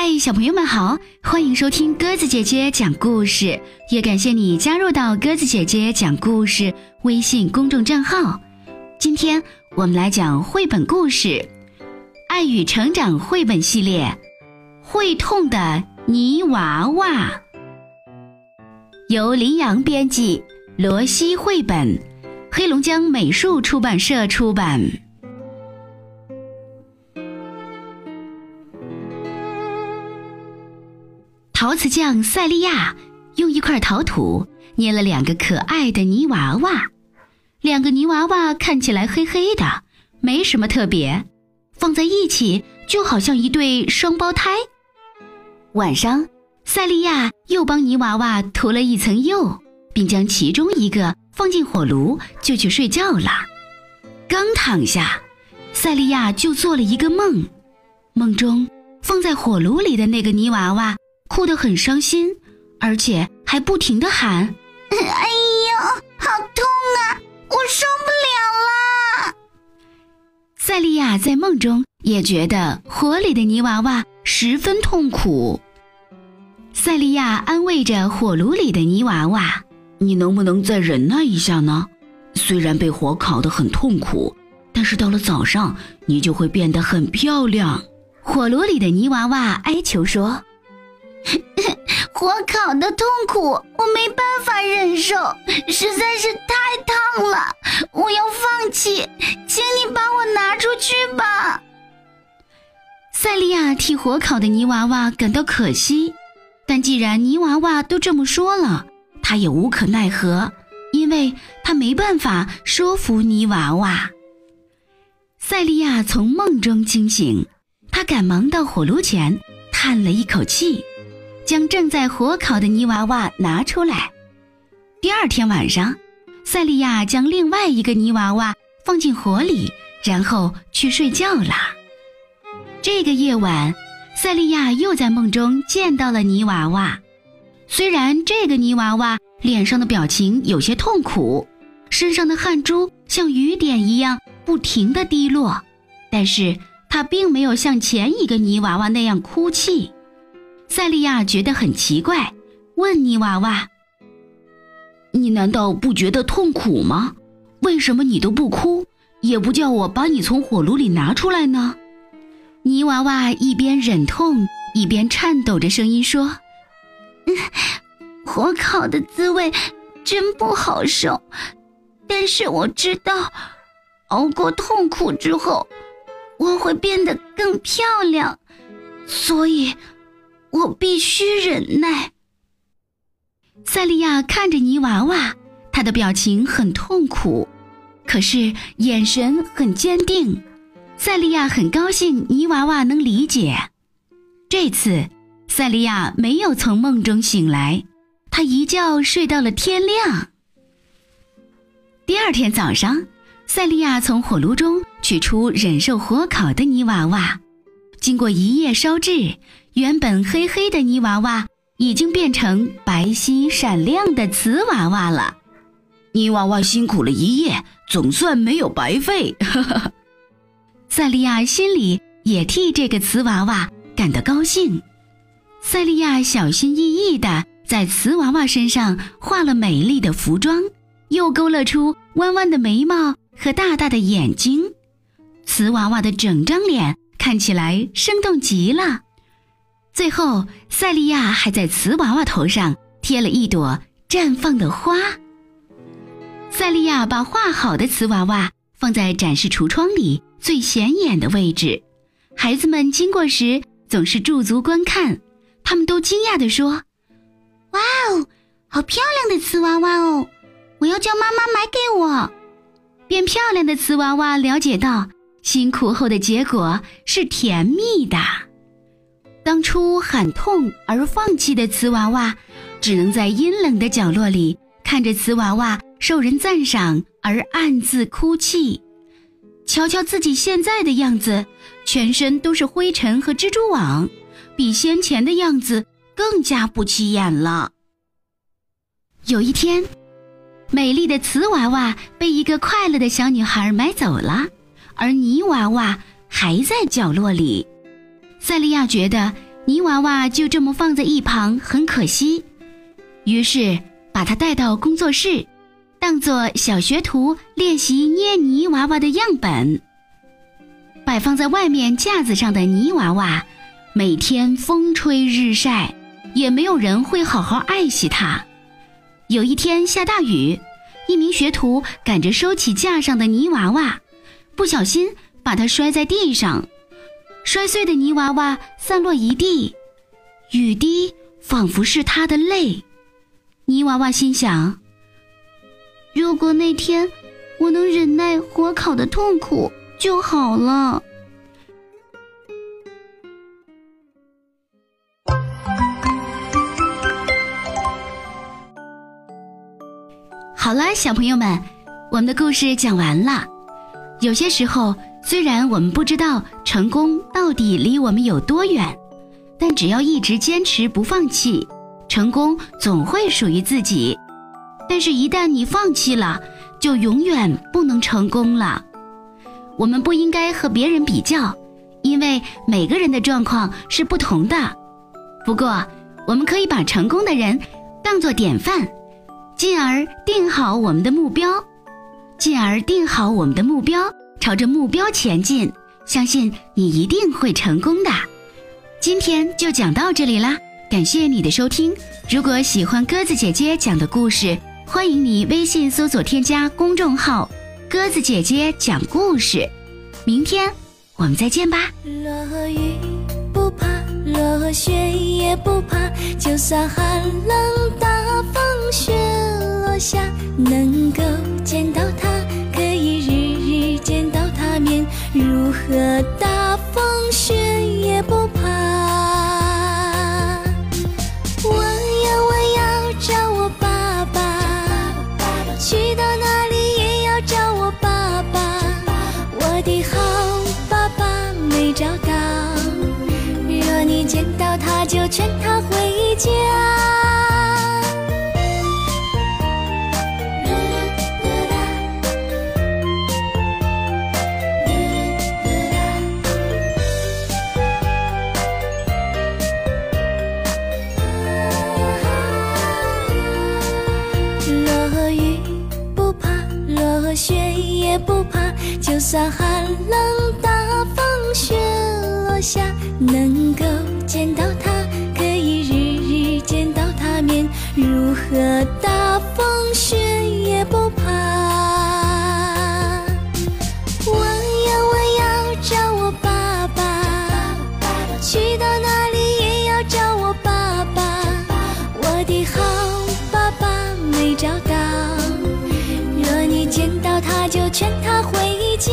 嗨，小朋友们好，欢迎收听鸽子姐姐讲故事，也感谢你加入到鸽子姐姐讲故事微信公众账号。今天我们来讲绘本故事《爱与成长》绘本系列《会痛的泥娃娃》，由林阳编辑，罗西绘本，黑龙江美术出版社出版。陶瓷匠塞利亚用一块陶土捏了两个可爱的泥娃娃，两个泥娃娃看起来黑黑的，没什么特别，放在一起就好像一对双胞胎。晚上，塞利亚又帮泥娃娃涂了一层釉，并将其中一个放进火炉，就去睡觉了。刚躺下，塞利亚就做了一个梦，梦中放在火炉里的那个泥娃娃。哭得很伤心，而且还不停地喊：“ 哎呦，好痛啊！我受不了了！”塞利亚在梦中也觉得火里的泥娃娃十分痛苦。塞利亚安慰着火炉里的泥娃娃：“你能不能再忍耐一下呢？虽然被火烤得很痛苦，但是到了早上，你就会变得很漂亮。”火炉里的泥娃娃哀求说。火烤的痛苦，我没办法忍受，实在是太烫了。我要放弃，请你把我拿出去吧。塞利亚替火烤的泥娃娃感到可惜，但既然泥娃娃都这么说了，他也无可奈何，因为他没办法说服泥娃娃。塞利亚从梦中惊醒，他赶忙到火炉前，叹了一口气。将正在火烤的泥娃娃拿出来。第二天晚上，塞利亚将另外一个泥娃娃放进火里，然后去睡觉了。这个夜晚，塞利亚又在梦中见到了泥娃娃。虽然这个泥娃娃脸上的表情有些痛苦，身上的汗珠像雨点一样不停地滴落，但是他并没有像前一个泥娃娃那样哭泣。塞利亚觉得很奇怪，问泥娃娃：“你难道不觉得痛苦吗？为什么你都不哭，也不叫我把你从火炉里拿出来呢？”泥娃娃一边忍痛，一边颤抖着声音说：“火烤的滋味真不好受，但是我知道，熬过痛苦之后，我会变得更漂亮，所以。”我必须忍耐。塞利亚看着泥娃娃，他的表情很痛苦，可是眼神很坚定。塞利亚很高兴泥娃娃能理解。这次，塞利亚没有从梦中醒来，他一觉睡到了天亮。第二天早上，塞利亚从火炉中取出忍受火烤的泥娃娃，经过一夜烧制。原本黑黑的泥娃娃已经变成白皙闪亮的瓷娃娃了。泥娃娃辛苦了一夜，总算没有白费。塞利亚心里也替这个瓷娃娃感到高兴。塞利亚小心翼翼地在瓷娃娃身上画了美丽的服装，又勾勒出弯弯的眉毛和大大的眼睛。瓷娃娃的整张脸看起来生动极了。最后，塞利亚还在瓷娃娃头上贴了一朵绽放的花。塞利亚把画好的瓷娃娃放在展示橱窗里最显眼的位置，孩子们经过时总是驻足观看，他们都惊讶地说：“哇哦，好漂亮的瓷娃娃哦！我要叫妈妈买给我。”变漂亮的瓷娃娃了解到，辛苦后的结果是甜蜜的。当初喊痛而放弃的瓷娃娃，只能在阴冷的角落里看着瓷娃娃受人赞赏而暗自哭泣。瞧瞧自己现在的样子，全身都是灰尘和蜘蛛网，比先前的样子更加不起眼了。有一天，美丽的瓷娃娃被一个快乐的小女孩买走了，而泥娃娃还在角落里。塞利亚觉得泥娃娃就这么放在一旁，很可惜。于是把它带到工作室，当做小学徒练习捏泥娃娃的样本。摆放在外面架子上的泥娃娃，每天风吹日晒，也没有人会好好爱惜它。有一天下大雨，一名学徒赶着收起架上的泥娃娃，不小心把它摔在地上。摔碎的泥娃娃散落一地，雨滴仿佛是他的泪。泥娃娃心想：如果那天我能忍耐火烤的痛苦就好了。好了，小朋友们，我们的故事讲完了。有些时候。虽然我们不知道成功到底离我们有多远，但只要一直坚持不放弃，成功总会属于自己。但是，一旦你放弃了，就永远不能成功了。我们不应该和别人比较，因为每个人的状况是不同的。不过，我们可以把成功的人当作典范，进而定好我们的目标，进而定好我们的目标。朝着目标前进，相信你一定会成功的。今天就讲到这里啦，感谢你的收听。如果喜欢鸽子姐姐讲的故事，欢迎你微信搜索添加公众号“鸽子姐姐讲故事”。明天我们再见吧。落雨不怕，落雪也不怕，就算寒冷回家。就算寒冷大风雪落下，能够见到他，如何大风雪也不怕。我要我要找我爸爸，去到哪里也要找我爸爸。我的好爸爸没找到，若你见到他就劝他回。家，